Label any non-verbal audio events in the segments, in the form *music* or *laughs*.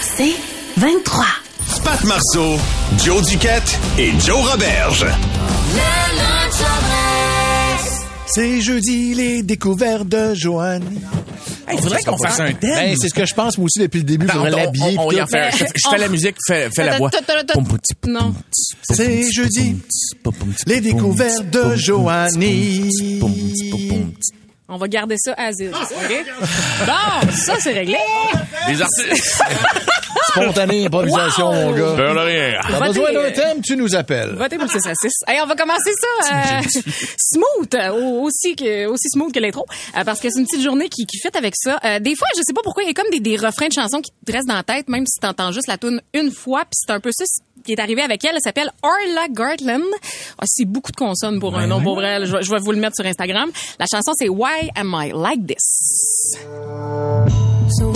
C'est 23. Pat Marceau, Joe Duquette et Joe Roberge. C'est jeudi, les découvertes de Joanne. Il faudrait qu'on fasse un thème. Ben, c'est ce que je pense, moi aussi, depuis le début. Attends, on- l'habiller. on- on y en fait- Je je fais la musique, fais, fais la voix. Non. C'est jeudi, les découvertes de Joanie. On va garder ça à zéro. OK? Bon, ça, c'est réglé. Les artistes. *laughs* Spontanée improvisation, Wow! mon gars. Peur de rien. T'as besoin d'un thème, tu nous appelles. Votez pour le 6 à 6. Hey, on va commencer ça *laughs* euh, smooth, euh, au- aussi que aussi smooth que l'intro, euh, parce que c'est une petite journée qui, qui fit avec ça. Euh, des fois, je sais pas pourquoi, il y a comme des, des refrains de chansons qui te restent dans la tête, même si t'entends juste la tune une fois, puis c'est un peu ça qui est arrivé avec elle. Elle s'appelle Orla Gartland. Ah, c'est beaucoup de consonnes pour un nom, pour vrai. Je, vais- je vais vous le mettre sur Instagram. La chanson, c'est Why Am I Like This? So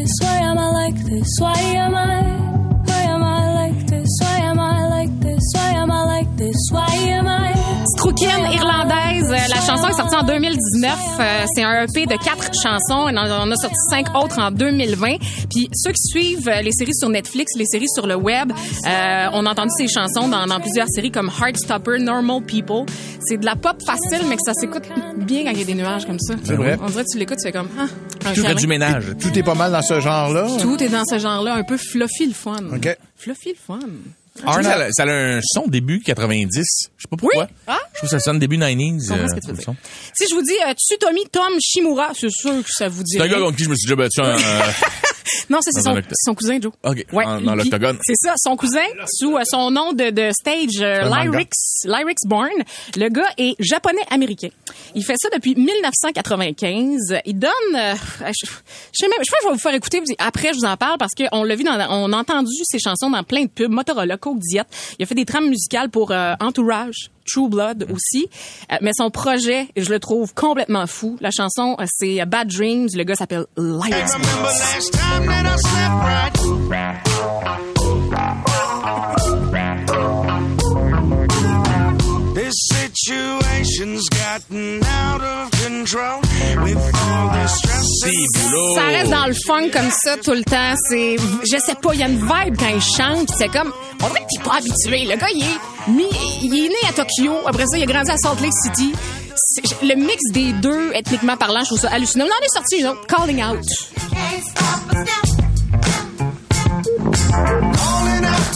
this? Why am I like this? Why am I? Chanson est sortie en 2019. Euh, C'est un EP de quatre chansons. On en a sorti cinq autres en 2020. Puis ceux qui suivent euh, les séries sur Netflix, les séries sur le web, euh, on a entendu ces chansons dans, dans plusieurs séries comme Heartstopper, Normal People. C'est de la pop facile, mais que ça s'écoute bien quand il y a des nuages comme ça. C'est vrai. On dirait que tu l'écoutes, tu fais comme... Ah, Tout du ménage. Tout est pas mal dans ce genre-là. Tout est dans ce genre-là, un peu fluffy le fun. OK. Fluffy le fun. Que ça, a- ça a un son début 90. Je sais pas pourquoi. Oui. Ah. Je trouve que ça sonne début 90s. Je comprends ce que euh, tu veux. Si je vous dis euh, Tsutomi Tom Shimura, c'est sûr que ça vous dit C'est un gars contre qui je me suis déjà battu en, euh, *laughs* Non, c'est son, cousin, Joe. OK, en- dans l'octogone. *laughs* C'est ça, son cousin, sous euh, son nom de, de stage, euh, Lyrics Born. Le gars est japonais-américain. Il fait ça depuis 1995. Il donne... euh, je, je sais même... Je pense que je vais vous faire écouter. Après, je vous en parle parce qu'on l'a vu, dans, on a entendu ses chansons dans plein de pubs. Motorola, Coke Diet. Il a fait des trames musicales pour euh, Entourage. True Blood aussi. Euh, mais son projet, je le trouve complètement fou. La chanson, c'est Bad Dreams. Le gars s'appelle Lyrics Born. This situation's gotten out of control with all this stress. and Ça reste dans le funk comme ça tout le temps. C'est, je sais pas, il y a une vibe quand il chante. puis C'est comme, on dirait que t'es pas habitué. Le gars, il est, mis, il est né à Tokyo. Après ça, il a grandi à Salt Lake City. Le mix des deux, ethniquement parlant, je trouve ça hallucinant. On en est sorti autre, Calling Out.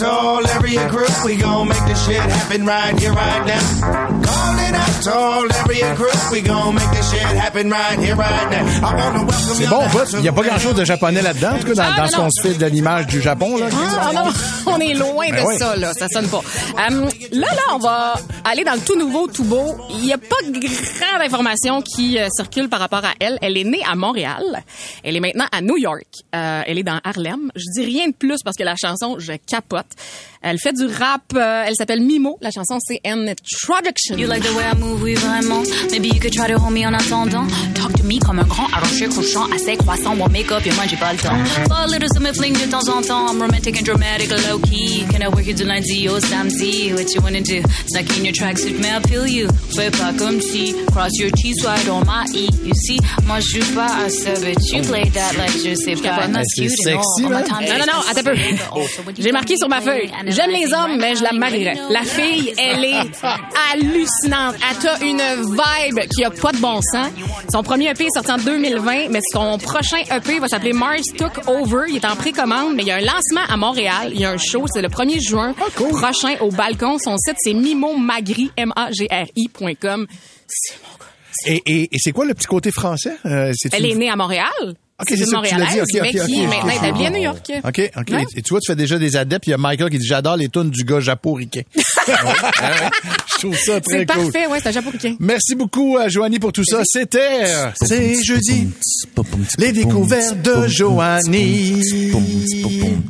All area crew, we gon' make this shit happen right here, right now. Calling out to all area crew, we gon' make this shit happen right here, right now. I wanna welcome C'est bon, Il n'y a pas the grand-chose de japonais là-dedans, en tout cas, dans, Ah, dans ce qu'on se fait de l'image du Japon. Là. Ah, non, *laughs* on est loin de Ben oui. ça, là. Ça sonne pas. Euh, là, là, on va aller dans le tout nouveau, tout beau. Il n'y a pas grande information qui euh, circule par rapport à elle. Elle est née à Montréal. Elle est maintenant à New York. Euh, elle est dans Harlem. Je dis rien de plus parce que la chanson, je capote. Elle fait du rap. euh, elle s'appelle Mimo. La chanson, c'est An Introduction. You like the way I move, oui vraiment. Maybe you could try to hold me en attendant. Talk to me comme un grand arroché crochant, assez croissant, mon make-up, et moi j'ai pas le temps. Pas a little summer fling de temps en temps. I'm romantic and dramatic, low key. Can I work you du lundi au samedi? What you wanna do? Stuck in your tracksuit, mais I feel you? Fais pas comme si. Cross your T's right on my E. You see, moi je joue pas à ça, but you play that like je sais pas. That's c'est cute sexy, All Non, non, non, attends un peu. J'ai marqué sur ma feuille. J'aime les hommes, mais je la marierais. La fille, elle est *laughs* hallucinante. Elle a une vibe qui a pas de bon sens. Son premier EP est sorti en 2020, mais son prochain EP va s'appeler Mars Took Over. Il est en précommande, mais il y a un lancement à Montréal. Il y a un show, c'est le 1er juin prochain au balcon. Son site, c'est mimomagri, M-A-G-R-I.com. C'est mon gars. Et, et, et c'est quoi le petit côté français? Euh, Elle est née à Montréal. Ok, c'est c'est une ça que tu l'as dit. Montréalaise, Ok, ok, mais ok, qui est ok, maintenant ok. établie à New York. OK, OK. Ouais. Et tu vois, tu fais déjà des adeptes. Il y a Michael qui dit J'adore les tunes du gars japoricain. *laughs* Je trouve ça très C'est cool. parfait, ouais, c'est un japoricain. Merci beaucoup, à Joanie, pour tout ça. C'était euh, C'est jeudi. Les découvertes de Joanie. *laughs*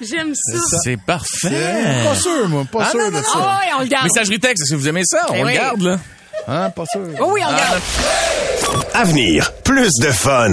J'aime ça. C'est parfait. Pas sûr, moi, pas Ah, sûr non, de non, ça. Oh, oui, on le garde. Messagerie texte, si vous aimez ça, on Eh le garde, là. Hein, pas sûr. Oh oui, on le garde. Avenir, plus de fun.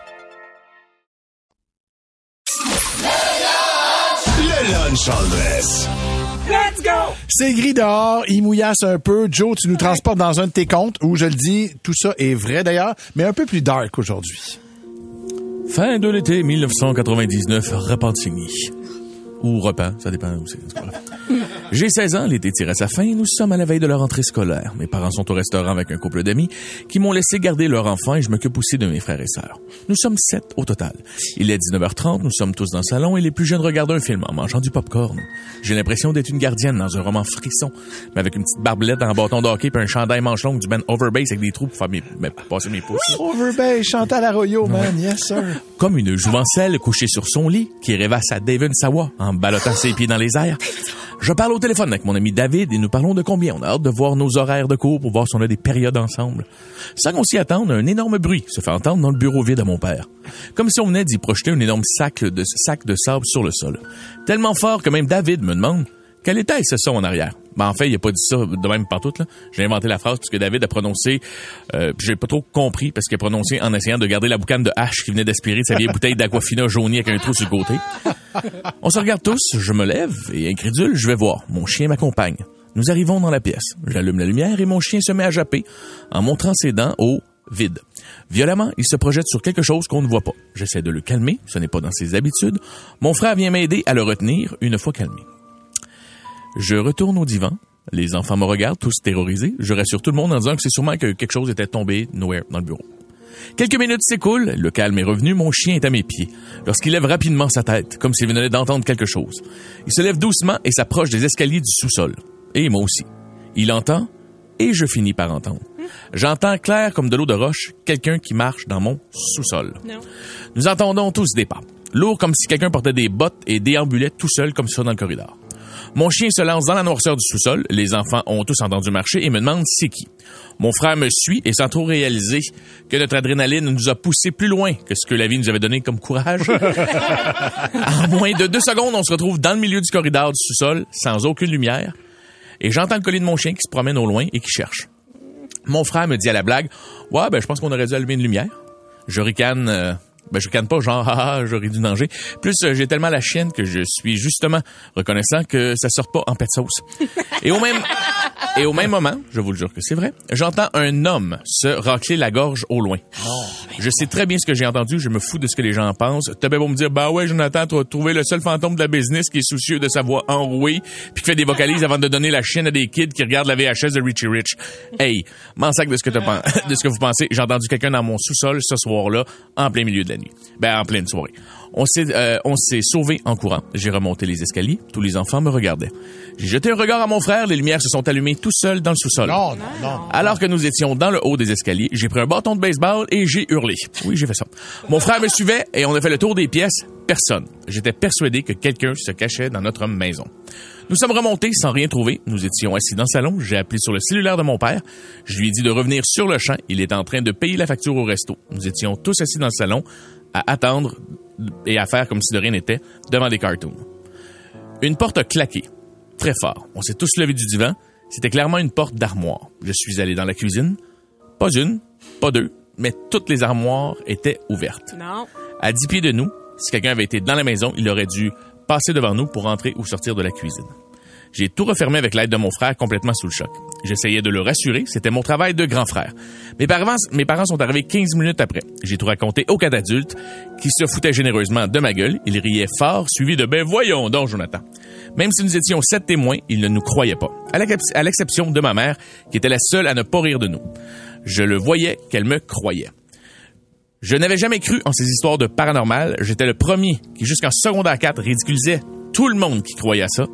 Le lunch en dress. C'est gris dehors, il mouillasse un peu. Joe, tu nous transportes dans un de tes comptes où, je le dis, tout ça est vrai d'ailleurs, mais un peu plus dark aujourd'hui. Fin de l'été 1999, Repentigny. Ou Repent, ça dépend où c'est. *laughs* J'ai 16 ans, l'été tire à sa fin, nous sommes à la veille de la rentrée scolaire. Mes parents sont au restaurant avec un couple d'amis qui m'ont laissé garder leur enfant et je m'occupe aussi de mes frères et sœurs. Nous sommes sept au total. Il est 19h30, nous sommes tous dans le salon et les plus jeunes regardent un film en mangeant du popcorn. J'ai l'impression d'être une gardienne dans un roman frisson, mais avec une petite barbelette en bâton de hockey et un chandail manche longue du band Overbase avec des trous pour faire mes, pour passer mes pouces. Overbay, Chantal Arroyo, man, yes sir. Comme une jouvencelle couchée sur son lit qui rêvasse à David Sawa en ballottant ses pieds dans les airs. Je parle au téléphone avec mon ami David et nous parlons de combien on a hâte de voir nos horaires de cours pour voir si on a des périodes ensemble. Sans qu'on s'y attende, un énorme bruit se fait entendre dans le bureau vide à mon père. Comme si on venait d'y projeter un énorme sac de, sac de sable sur le sol. Tellement fort que même David me demande quel était ce son en arrière? Ben, en fait, il a pas dit ça de même partout. là. J'ai inventé la phrase parce que David a prononcé, euh, j'ai pas trop compris parce qu'il a prononcé en essayant de garder la boucane de hache qui venait d'aspirer sa vieille bouteille d'aquafina jaunie avec un trou sur le côté. On se regarde tous, je me lève et incrédule, je vais voir. Mon chien m'accompagne. Nous arrivons dans la pièce. J'allume la lumière et mon chien se met à japper en montrant ses dents au vide. Violemment, il se projette sur quelque chose qu'on ne voit pas. J'essaie de le calmer, ce n'est pas dans ses habitudes. Mon frère vient m'aider à le retenir une fois calmé. Je retourne au divan. Les enfants me regardent, tous terrorisés. Je rassure tout le monde en disant que c'est sûrement que quelque chose était tombé nowhere dans le bureau. Quelques minutes s'écoulent, le calme est revenu, mon chien est à mes pieds. Lorsqu'il lève rapidement sa tête, comme s'il venait d'entendre quelque chose. Il se lève doucement et s'approche des escaliers du sous-sol. Et moi aussi. Il entend, et je finis par entendre. J'entends clair comme de l'eau de roche, quelqu'un qui marche dans mon sous-sol. Nous entendons tous des pas. Lourd comme si quelqu'un portait des bottes et déambulait tout seul comme ça dans le corridor. Mon chien se lance dans la noirceur du sous-sol. Les enfants ont tous entendu marcher et me demandent c'est qui. Mon frère me suit et sans trop réaliser que notre adrénaline nous a poussé plus loin que ce que la vie nous avait donné comme courage. *laughs* en moins de deux secondes, on se retrouve dans le milieu du corridor du sous-sol, sans aucune lumière. Et j'entends le collier de mon chien qui se promène au loin et qui cherche. Mon frère me dit à la blague, ouais, ben, je pense qu'on aurait dû allumer une lumière. Je ricane, euh, ben, je ricane pas genre, *laughs* ah, ah, j'aurais dû danger. Plus, euh, j'ai tellement la chienne que je suis justement reconnaissant que ça sort pas en pet sauce. Et au même, *laughs* et au même moment, je vous le jure que c'est vrai, j'entends un homme se racler la gorge au loin. Je sais très bien ce que j'ai entendu, je me fous de ce que les gens pensent. T'as bien beau me dire, bah ouais, Jonathan, tu as trouvé le seul fantôme de la business qui est soucieux de sa voix enrouée, puis qui fait des vocalises avant de donner la chienne à des kids qui regardent la VHS de Richie Rich. Hey, m'en sac de ce que t'as pen- *laughs* de ce que vous pensez. J'ai entendu quelqu'un dans mon sous-sol ce soir-là, en plein milieu de la nuit. Ben, en pleine soirée. On s'est, euh, on s'est sauvé en courant. J'ai remonté les escaliers. Tous les enfants me regardaient. J'ai jeté un regard à mon frère. Les lumières se sont allumées tout seuls dans le sous-sol. Non, non, non. Alors que nous étions dans le haut des escaliers, j'ai pris un bâton de baseball et j'ai hurlé. Oui, j'ai fait ça. Mon frère me suivait et on a fait le tour des pièces. Personne. J'étais persuadé que quelqu'un se cachait dans notre maison. Nous sommes remontés sans rien trouver. Nous étions assis dans le salon. J'ai appelé sur le cellulaire de mon père. Je lui ai dit de revenir sur le champ. Il est en train de payer la facture au resto. Nous étions tous assis dans le salon à attendre et à faire comme si de rien n'était devant des cartoons. Une porte a claqué. Très fort. On s'est tous levés du divan. C'était clairement une porte d'armoire. Je suis allé dans la cuisine. Pas une, pas deux, mais toutes les armoires étaient ouvertes. Non. À dix pieds de nous, si quelqu'un avait été dans la maison, il aurait dû passer devant nous pour entrer ou sortir de la cuisine. J'ai tout refermé avec l'aide de mon frère complètement sous le choc. J'essayais de le rassurer, c'était mon travail de grand frère. Mes parents, mes parents sont arrivés 15 minutes après. J'ai tout raconté au cas d'adulte, qui se foutait généreusement de ma gueule. Il riait fort, suivi de « Ben voyons donc, Jonathan ». Même si nous étions sept témoins, il ne nous croyait pas. À l'exception de ma mère, qui était la seule à ne pas rire de nous. Je le voyais qu'elle me croyait. Je n'avais jamais cru en ces histoires de paranormal. J'étais le premier qui, jusqu'en secondaire 4, ridiculisait tout le monde qui croyait à ça.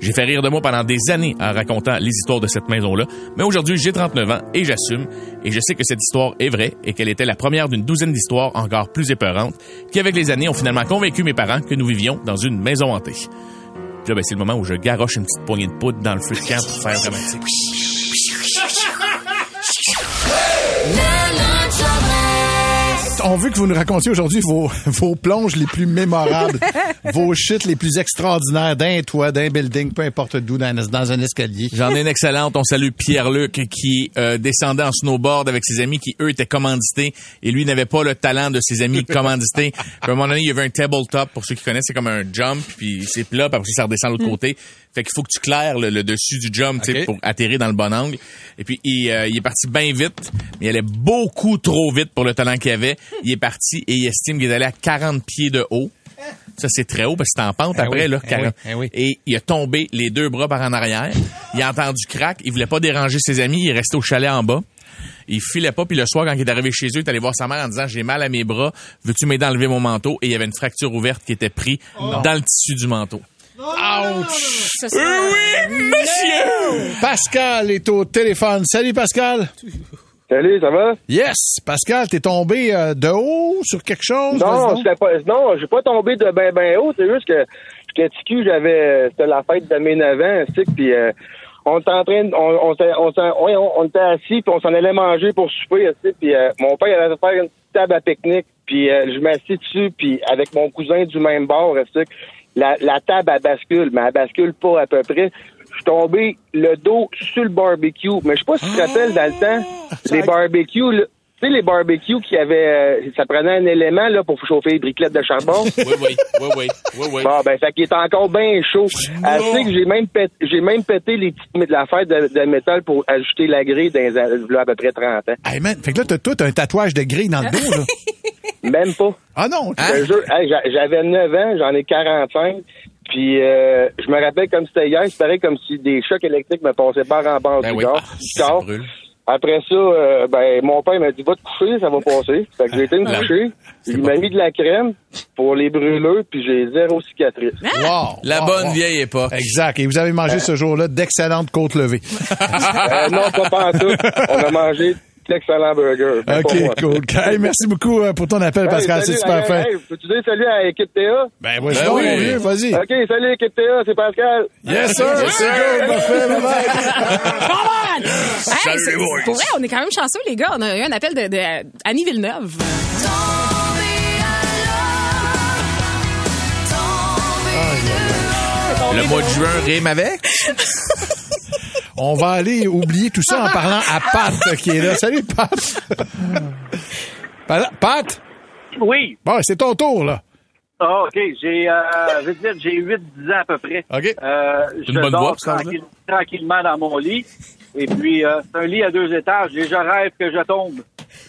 J'ai fait rire de moi pendant des années en racontant les histoires de cette maison-là. Mais aujourd'hui, j'ai 39 ans et j'assume. Et je sais que cette histoire est vraie et qu'elle était la première d'une douzaine d'histoires encore plus épeurantes qui, avec les années, ont finalement convaincu mes parents que nous vivions dans une maison hantée. Puis là, ben, c'est le moment où je garoche une petite poignée de poudre dans le feu de camp pour faire dramatique. On veut que vous nous racontiez aujourd'hui vos, *laughs* vos plonges les plus mémorables, *laughs* vos chutes les plus extraordinaires d'un toit, d'un building, peu importe d'où, dans, dans un escalier. J'en ai une excellente. On salue Pierre-Luc qui euh, descendait en snowboard avec ses amis qui, eux, étaient commandités et lui n'avait pas le talent de ses amis commandités. *laughs* Puis, à un moment donné, il y avait un tabletop. Pour ceux qui connaissent, c'est comme un jump, puis c'est plat, puis après ça redescend de l'autre côté. Fait qu'il faut que tu claires le, le dessus du jump tu sais, Ok. pour atterrir dans le bon angle. Et puis, il, euh, il est parti bien vite, mais il allait beaucoup trop vite pour le talent qu'il avait. Il est parti et il estime qu'il est allé à 40 pieds de haut. Ça, c'est très haut parce que c'est en pente Eh après, oui, là. eh 40. oui, eh oui. Et il a tombé les deux bras par en arrière. Il a entendu crack. Il voulait pas déranger ses amis. Il est resté au chalet en bas. Il filait pas, puis le soir, quand il est arrivé chez eux, il est allé voir sa mère en disant J'ai mal à mes bras, veux-tu m'aider à enlever mon manteau? Et il y avait une fracture ouverte qui était prise dans le tissu du manteau. Ouch! Ça, c'est- oui, monsieur! Pascal est au téléphone. Salut Pascal. Salut, ça va? Yes, Pascal, t'es tombé euh, de haut sur quelque chose? Non, pas, non, j'ai pas tombé de ben ben haut, c'est juste que j'étais petit cul, j'avais, c'était la fête de mes 9 ans, tu sais, puis euh, on était en train, de- on, on, on, on, on était assis, puis on s'en allait manger pour souper, tu sais, puis euh, mon père il allait faire une petite table à pique-nique, puis euh, je m'assis dessus, puis avec mon cousin du même bord, tu sais, la, la table elle bascule, mais elle bascule pas à peu près. Je suis tombé le dos sur le barbecue, mais je sais pas si tu te rappelles dans le temps, les barbecues, là, tu sais, les barbecues qui avaient, euh, ça prenait un élément là pour chauffer les briquettes de charbon. *laughs* Oui, oui, oui, oui, oui, oui. Bon, ben, ça qui est encore bien chaud. Assez que j'ai même pété, j'ai même pété les petites l'affaire de, de métal pour ajouter la grille dans là, à peu près 30 ans. Hey man, fait que là, t'as tout un tatouage de grille dans le dos, là. *laughs* Même pas. Ah non, j'a- j'avais 9 ans, j'en ai 45. Puis euh, je me rappelle comme c'était hier, c'est pareil comme si des chocs électriques me passaient par en bas Ben du oui, corps. ah, du corps. brûle. Après ça, euh, ben mon père m'a dit va te coucher, ça va passer. Fait que j'ai été me coucher. Il m'a mis de la crème pour les brûleurs, puis j'ai zéro cicatrice. Wow, La wow, bonne wow. vieille époque. Exact. Et vous avez mangé ce jour-là d'excellentes côtes levées. Euh, non, pas *laughs* pantoute. On a mangé d'excellents burgers. Mais pas moi. OK, cool. *laughs* Hey, merci beaucoup euh, pour ton appel, Pascal. Hey, c'est salut, super hey, fin. hey, Peux-tu dire salut à l'équipe TA? Ben, Ben donc, oui. vieux, vas-y. OK, salut l'équipe TA, c'est Pascal. Yes, sir. Yes, sir. Good, parfait, bye-bye. *laughs* Come on! Hey, Salut, c'est- pour vrai, on est quand même chanceux, les gars. On a eu un appel de, de Annie Villeneuve. Le mois de juin rime avec? *laughs* On va aller oublier tout ça en parlant à Pat qui est là. Salut, Pat. Pat? Oui. Bon, c'est ton tour, là. Ah, OK. J'ai, euh, je veux dire, j'ai 8-10 ans à peu près. OK. Euh, C'est je une bonne dors voix, tranquille- tranquillement dans mon lit. Et puis, euh, c'est un lit à deux étages et je rêve que je tombe.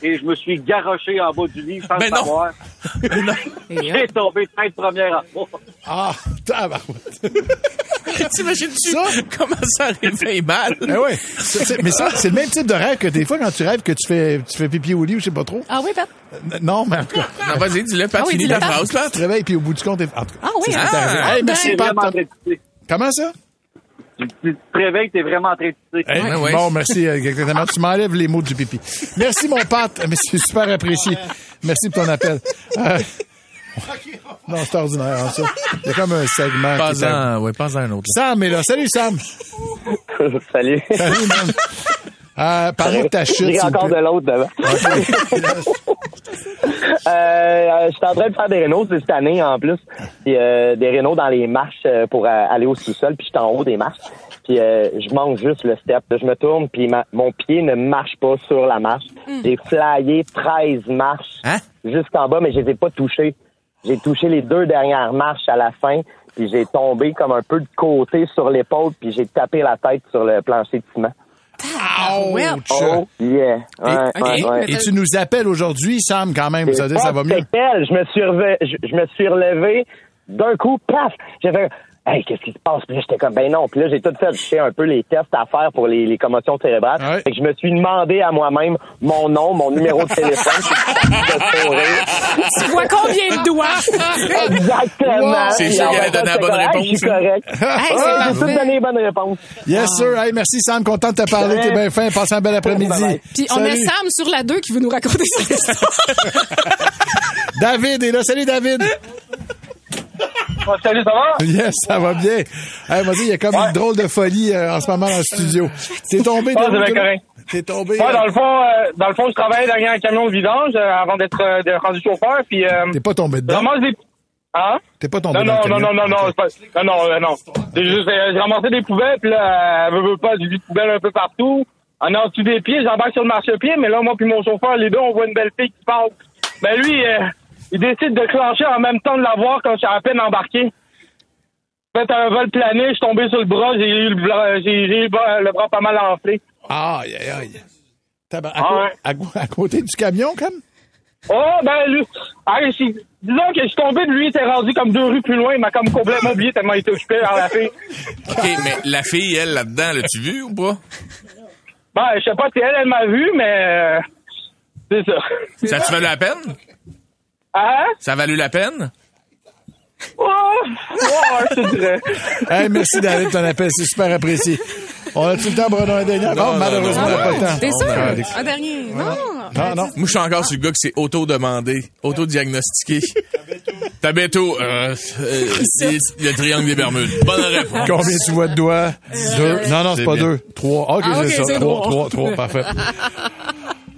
Et je me suis garoché en bas du lit sans Mais le non. savoir. *laughs* J'ai tombé tête première en bas. Ah, tabarouette. *laughs* T'imagines-tu Ça? comment ça réveille mal? Ben ouais. C'est- c'est- Mais ça, c'est le même type de rêve que des fois quand tu rêves que tu fais, tu fais pipi au lit ou je sais pas trop. Ah oui, Pat? Euh, Non, mais en tout cas, Non, vas-y, dis-le, Pat, Ah oui, finis dis-le, ta Pat. phrase, Pat. tu te réveilles puis au bout du compte, t'es- en tout cas. Ah oui, c'est ce qui hein? t'est arrivé. Hey, merci, T'es Pat. vraiment très excité. Comment ça? Tu te réveilles, t'es vraiment. Hey, Ouais, ouais. Bon, merci. euh, exactement. Tu m'enlèves les mots du pipi. Merci, mon. Mais c'est super apprécié. Merci pour ton appel. Euh, Non, c'est ordinaire, hein, ça. Il y a comme un segment. qui est un- ouais, pas un autre. Sam est là. Salut, Sam. *laughs* Salut. Salut, man. Euh, de ta chute. J'ai encore de l'autre devant. Euh, je suis en train de faire des rénaux cette année en plus. Puis, euh, des rénaux dans les marches euh, pour euh, aller au sous-sol. Puis je suis en haut des marches. Puis euh, je manque juste le step. Je me tourne puis ma- mon pied ne marche pas sur la marche. J'ai flyé 13 marches Hein? jusqu'en bas, mais je les ai pas touchées. J'ai touché les deux dernières marches à la fin. Puis j'ai tombé comme un peu de côté sur l'épaule. Puis j'ai tapé la tête sur le plancher de ciment. Ouch. Oh yeah. Ouais, Et, ouais, ouais. et tu nous appelles aujourd'hui, Sam, quand même. Ça, dire, ça va mieux? Je me suis relevé, je, je me suis relevé d'un coup, paf! J'ai fait, Hey, qu'est-ce qui se passe? Puis là, j'étais comme, ben non. Puis là, j'ai tout fait, j'ai fait un peu les tests à faire pour les, les commotions cérébrales. Fait que je me suis demandé à moi-même mon nom, mon numéro de téléphone. *laughs* Tu vois combien de doigts? Exactement. C'est sûr Puis, qu'elle a en donné la bonne c'est correct, réponse, Je suis hein? correct. Hey, *laughs* Ouais, J'ai tout donné les bonnes réponses. Yes, sir. Hey, merci, Sam. Content de te parler. T'es bien fin. Passe un bel après-midi. Puis on a Salut. Sam sur la 2 qui veut nous raconter son histoire. *laughs* David est là. Salut, David. Salut, ça va? Yes, ça va bien. Hey, vas-y, il y a comme une drôle de folie euh, en ce moment dans le studio. T'es tombé correct. T'es tombé. Ouais, euh, dans le fond, euh, dans le fond, je travaillais derrière un camion de vidange euh, avant d'être euh, rendu chauffeur, puis euh, T'es pas tombé dedans? des Hein? T'es pas tombé Non, dans non, le non, camion? non, non, non, pas- non, non, euh, euh, j'ai ramassé des poubelles, puis là, elle veut, veut pas, du de poubelles un peu partout. En en dessous des pieds, j'embarque sur le marchepied, mais là, moi puis mon chauffeur, les deux, on voit une belle fille qui passe. Ben lui, euh, il décide de clencher en même temps de la voir quand je suis à peine embarqué. Fait un vol plané, je suis tombé sur le bras, j'ai eu le bras, j'ai j'ai eu le bras, le bras pas mal enflé. Aïe, aïe, aïe. À, Ah à à côté du camion, comme? Oh, ben, lui, je- disons que je suis tombé de lui, il était rendu comme deux rues plus loin, il m'a comme complètement oublié tellement il était occupé par la fille. *laughs* OK, mais la fille, elle, là-dedans, l'as-tu vu ou pas? Ben, je sais pas si elle, elle m'a vu, mais euh, c'est ça. Ça a-tu valu la peine? Hein? Ça a valu la peine? Ouais, ouais, je te dirais. Hey, merci David de ton appel, c'est super apprécié. On a tout le temps, Bruno, un dernier? Non, non, malheureusement, non, on n'a pas le temps. T'es sûr? Un dernier? Non. Non, non. Moi, je suis encore sur le gars qui s'est auto-demandé, auto-diagnostiqué. Tabeto, euh, euh, le triangle des Bermudes. Bonne réponse. Combien tu vois de doigts? Deux. Non, non, c'est pas bien. deux. Trois. OK, Ah, ok, c'est ça. trois. trois, trois. Parfait.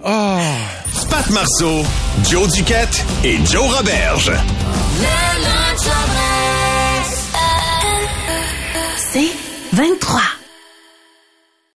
Ah. *laughs* Pat Marceau, Joe Duquette et Joe Roberge. C'est 23.